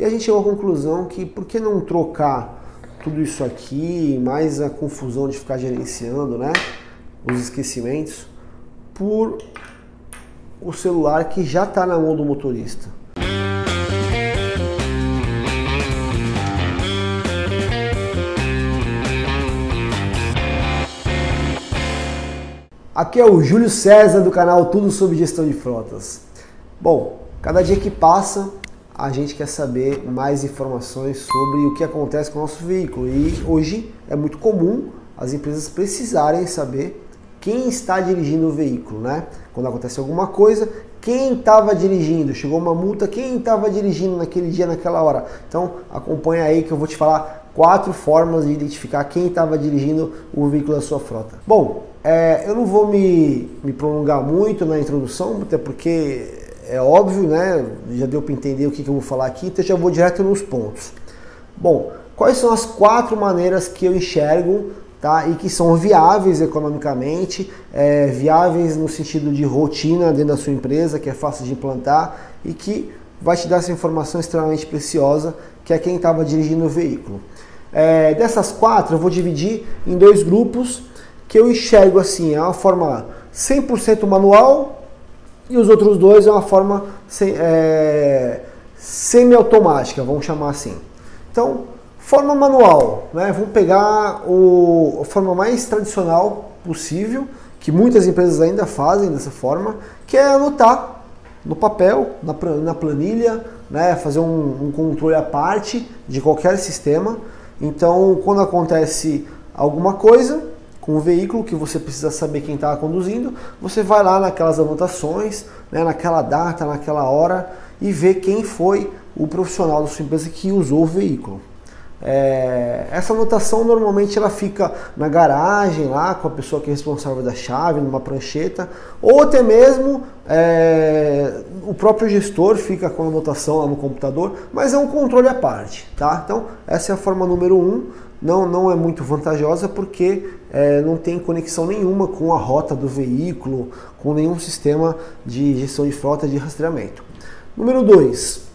E a gente chegou à conclusão que por que não trocar tudo isso aqui, mais a confusão de ficar gerenciando, né? Os esquecimentos, por o celular que já está na mão do motorista. Aqui é o Júlio César do canal Tudo sobre Gestão de Frotas. Bom, cada dia que passa a gente quer saber mais informações sobre o que acontece com o nosso veículo e hoje é muito comum as empresas precisarem saber quem está dirigindo o veículo, né? Quando acontece alguma coisa, quem estava dirigindo, chegou uma multa, quem estava dirigindo naquele dia, naquela hora. Então acompanha aí que eu vou te falar quatro formas de identificar quem estava dirigindo o veículo da sua frota. Bom, é, eu não vou me, me prolongar muito na introdução, até porque é óbvio, né? Já deu para entender o que, que eu vou falar aqui, então já vou direto nos pontos. Bom, quais são as quatro maneiras que eu enxergo tá? e que são viáveis economicamente, é, viáveis no sentido de rotina dentro da sua empresa, que é fácil de implantar e que vai te dar essa informação extremamente preciosa, que é quem estava dirigindo o veículo. É, dessas quatro, eu vou dividir em dois grupos que eu enxergo assim, é uma forma 100% manual e os outros dois é uma forma é, semi-automática, vamos chamar assim. Então, forma manual, né? vamos pegar o, a forma mais tradicional possível, que muitas empresas ainda fazem dessa forma, que é anotar no papel, na, na planilha, né? fazer um, um controle à parte de qualquer sistema. Então, quando acontece alguma coisa, com o veículo que você precisa saber quem está conduzindo, você vai lá naquelas anotações, né, naquela data, naquela hora e vê quem foi o profissional da sua empresa que usou o veículo. É, essa anotação normalmente ela fica na garagem lá com a pessoa que é responsável da chave, numa prancheta, ou até mesmo é, o próprio gestor fica com a anotação lá no computador, mas é um controle à parte, tá? Então essa é a forma número um não, não é muito vantajosa porque é, não tem conexão nenhuma com a rota do veículo, com nenhum sistema de gestão de frota de rastreamento. Número 2,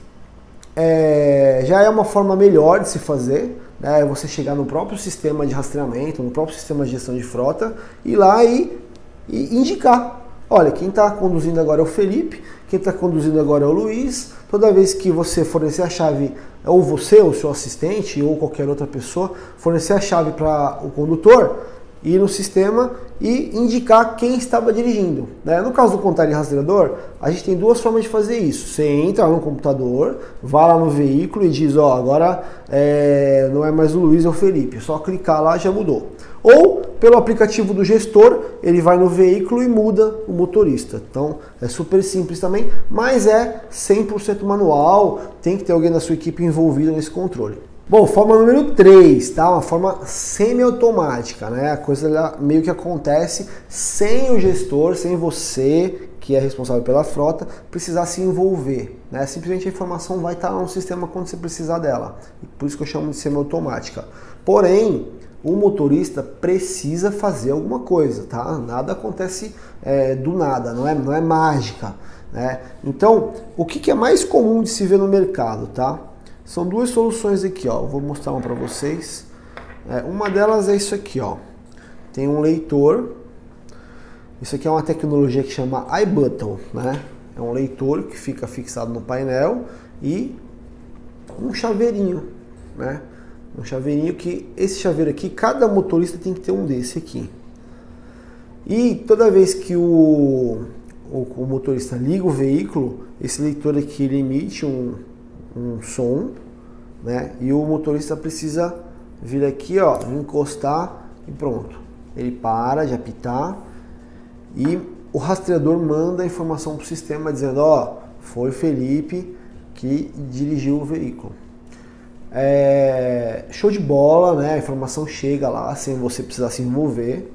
é, já é uma forma melhor de se fazer, né, é você chegar no próprio sistema de rastreamento, no próprio sistema de gestão de frota, ir lá e, e indicar. Olha, quem está conduzindo agora é o Felipe, quem está conduzindo agora é o Luiz. Toda vez que você fornecer a chave ou você, ou seu assistente, ou qualquer outra pessoa, fornecer a chave para o condutor, ir no sistema e indicar quem estava dirigindo. Né? No caso do contar rastreador, a gente tem duas formas de fazer isso. Você entra no computador, vai lá no veículo e diz, ó, agora é, não é mais o Luiz, é o Felipe. Só clicar lá já mudou. Ou pelo aplicativo do gestor, ele vai no veículo e muda o motorista. Então é super simples também, mas é 100% manual, tem que ter alguém da sua equipe envolvido nesse controle. Bom, forma número 3, tá? Uma forma semi-automática, né? A coisa meio que acontece sem o gestor, sem você, que é responsável pela frota, precisar se envolver, né? Simplesmente a informação vai estar no sistema quando você precisar dela. Por isso que eu chamo de semi-automática. Porém, o motorista precisa fazer alguma coisa, tá? Nada acontece é, do nada, não é, não é mágica, né? Então, o que, que é mais comum de se ver no mercado, tá? São duas soluções aqui, ó. vou mostrar uma para vocês. É, uma delas é isso aqui, ó. Tem um leitor. Isso aqui é uma tecnologia que chama iButton, né? É um leitor que fica fixado no painel e um chaveirinho, né? Um chaveirinho que esse chaveiro aqui, cada motorista tem que ter um desse aqui. E toda vez que o, o, o motorista liga o veículo, esse leitor aqui ele emite um, um som, né? E o motorista precisa vir aqui, ó, encostar e pronto. Ele para de apitar e o rastreador manda a informação para o sistema dizendo, ó, foi Felipe que dirigiu o veículo. É, show de bola, né? A informação chega lá sem você precisar se envolver.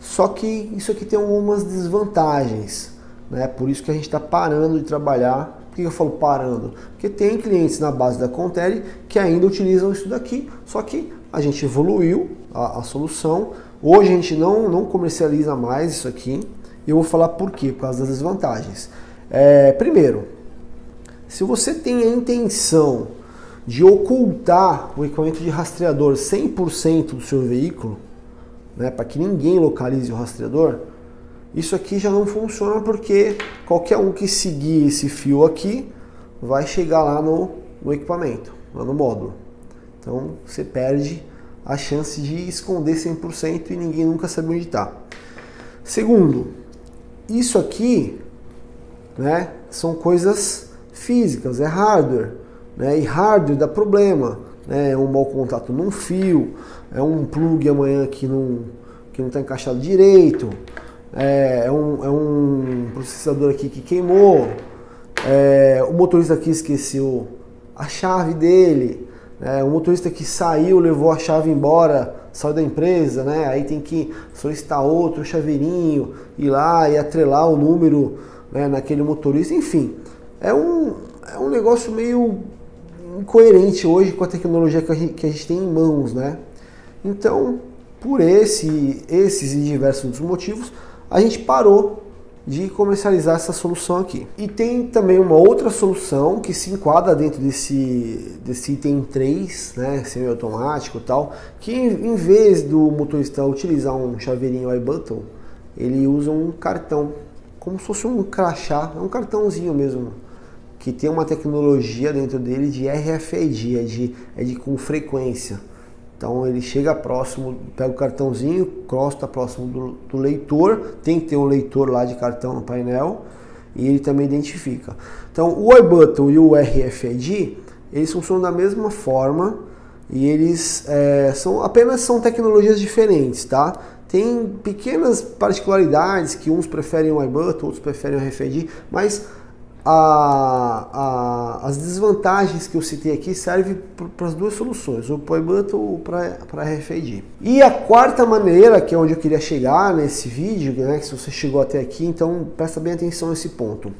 Só que isso aqui tem algumas desvantagens, né? Por isso que a gente está parando de trabalhar por que eu falo parando? Porque tem clientes na base da Contele que ainda utilizam isso daqui, só que a gente evoluiu a, a solução. Hoje a gente não, não comercializa mais isso aqui. Eu vou falar por quê, por causa das desvantagens. É, primeiro, se você tem a intenção de ocultar o equipamento de rastreador 100% do seu veículo, né, para que ninguém localize o rastreador, isso aqui já não funciona porque qualquer um que seguir esse fio aqui vai chegar lá no, no equipamento, lá no módulo. Então você perde a chance de esconder 100% e ninguém nunca sabe onde está. Segundo, isso aqui né, são coisas físicas, é hardware. Né, e hardware dá problema. Né, é um mau contato num fio, é um plug amanhã que não que não está encaixado direito, é, é, um, é um processador aqui que queimou, é, o motorista aqui esqueceu a chave dele, é, o motorista que saiu, levou a chave embora, saiu da empresa, né? Aí tem que solicitar outro chaveirinho, ir lá e atrelar o número né, naquele motorista, enfim. É um, é um negócio meio incoerente hoje com a tecnologia que a gente, que a gente tem em mãos, né? Então, por esse, esses e diversos outros motivos, a gente parou de comercializar essa solução aqui. E tem também uma outra solução que se enquadra dentro desse, desse item 3, né, semi-automático tal, que em vez do motorista utilizar um chaveirinho iButton, ele usa um cartão, como se fosse um crachá, é um cartãozinho mesmo, que tem uma tecnologia dentro dele de RFID, é de, é de com frequência. Então ele chega próximo, pega o cartãozinho, crosta próximo do, do, leitor, tem que ter um leitor lá de cartão no painel e ele também identifica. Então o iButton e o RFID eles funcionam da mesma forma e eles é, são apenas são tecnologias diferentes, tá? Tem pequenas particularidades que uns preferem o iButton, outros preferem o RFID, mas a, a, as desvantagens que eu citei aqui servem para as duas soluções, ou para o ou para RFID. E a quarta maneira, que é onde eu queria chegar nesse vídeo, né, que se você chegou até aqui, então presta bem atenção nesse ponto.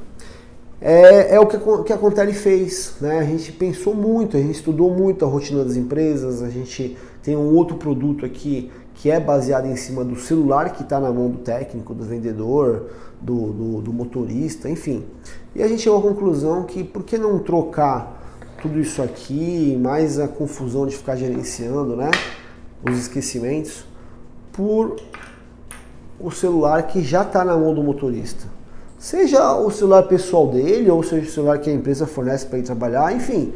É, é o que, que a Contele fez. Né? A gente pensou muito, a gente estudou muito a rotina das empresas, a gente tem um outro produto aqui que é baseado em cima do celular que está na mão do técnico, do vendedor, do, do, do, motorista, enfim. E a gente chegou à conclusão que por que não trocar tudo isso aqui, mais a confusão de ficar gerenciando né, os esquecimentos, por o celular que já está na mão do motorista. Seja o celular pessoal dele, ou seja o celular que a empresa fornece para ele trabalhar, enfim.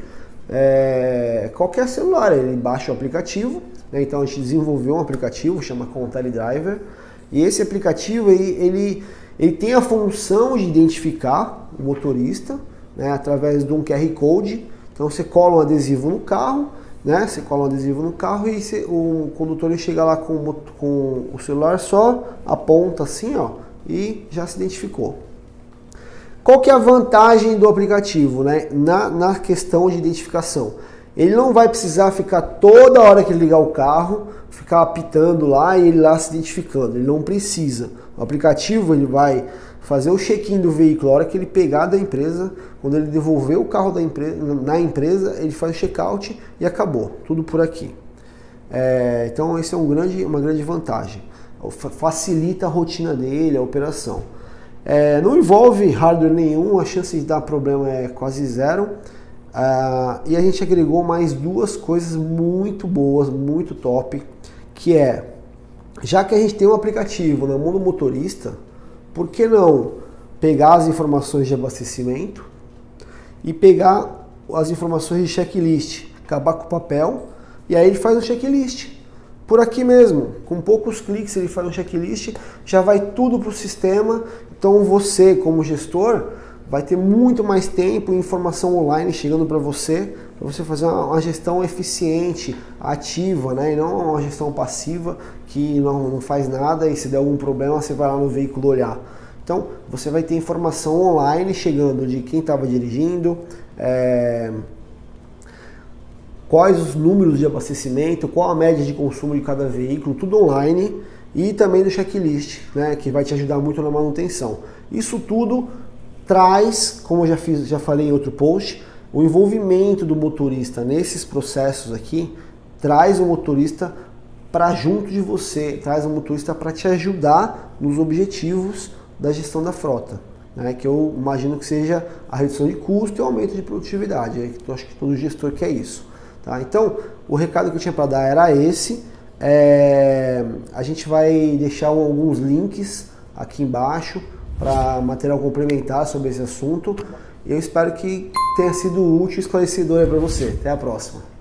É, qualquer celular, ele baixa o aplicativo, né? então a gente desenvolveu um aplicativo, chama Contele Driver, e esse aplicativo ele, ele, ele tem a função de identificar o motorista né, através de um QR Code. Então você cola um adesivo no carro, né? Você cola um adesivo no carro e você, o condutor chega lá com, com o celular só aponta assim, ó, e já se identificou. Qual que é a vantagem do aplicativo, né? Na, na questão de identificação. Ele não vai precisar ficar toda hora que ligar o carro, ficar apitando lá e ele lá se identificando. Ele não precisa. O aplicativo ele vai fazer o check-in do veículo a hora que ele pegar da empresa, quando ele devolver o carro da empresa, na empresa, ele faz o check-out e acabou. Tudo por aqui. É, então esse é um grande, uma grande vantagem. Facilita a rotina dele, a operação. É, não envolve hardware nenhum, a chance de dar problema é quase zero. Uh, e a gente agregou mais duas coisas muito boas, muito top, que é, já que a gente tem um aplicativo na mão do motorista, por que não pegar as informações de abastecimento e pegar as informações de checklist, acabar com o papel e aí ele faz o checklist. Por aqui mesmo, com poucos cliques ele faz um checklist, já vai tudo para o sistema. Então você, como gestor, vai ter muito mais tempo e informação online chegando para você, para você fazer uma, uma, gestão eficiente, ativa, né? e não uma gestão passiva que não, não faz nada e se der algum problema você vai lá no veículo olhar. Então você vai ter informação online chegando de quem estava dirigindo, é, quais os números de abastecimento, qual a média de consumo de cada veículo, tudo online e também do checklist, né, que vai te ajudar muito na manutenção. Isso tudo traz, como eu já fiz, já falei em outro post, o envolvimento do motorista nesses processos aqui traz o motorista para junto de você, traz o motorista para te ajudar nos objetivos da gestão da frota, né? que eu imagino que seja a redução de custo e o aumento de produtividade, é que eu acho que todo gestor quer isso. Tá? Então, o recado que eu tinha para dar era esse. É... A gente vai deixar alguns links aqui embaixo para material complementar sobre esse assunto. Eu espero que tenha sido útil e esclarecedor para você. Até a próxima.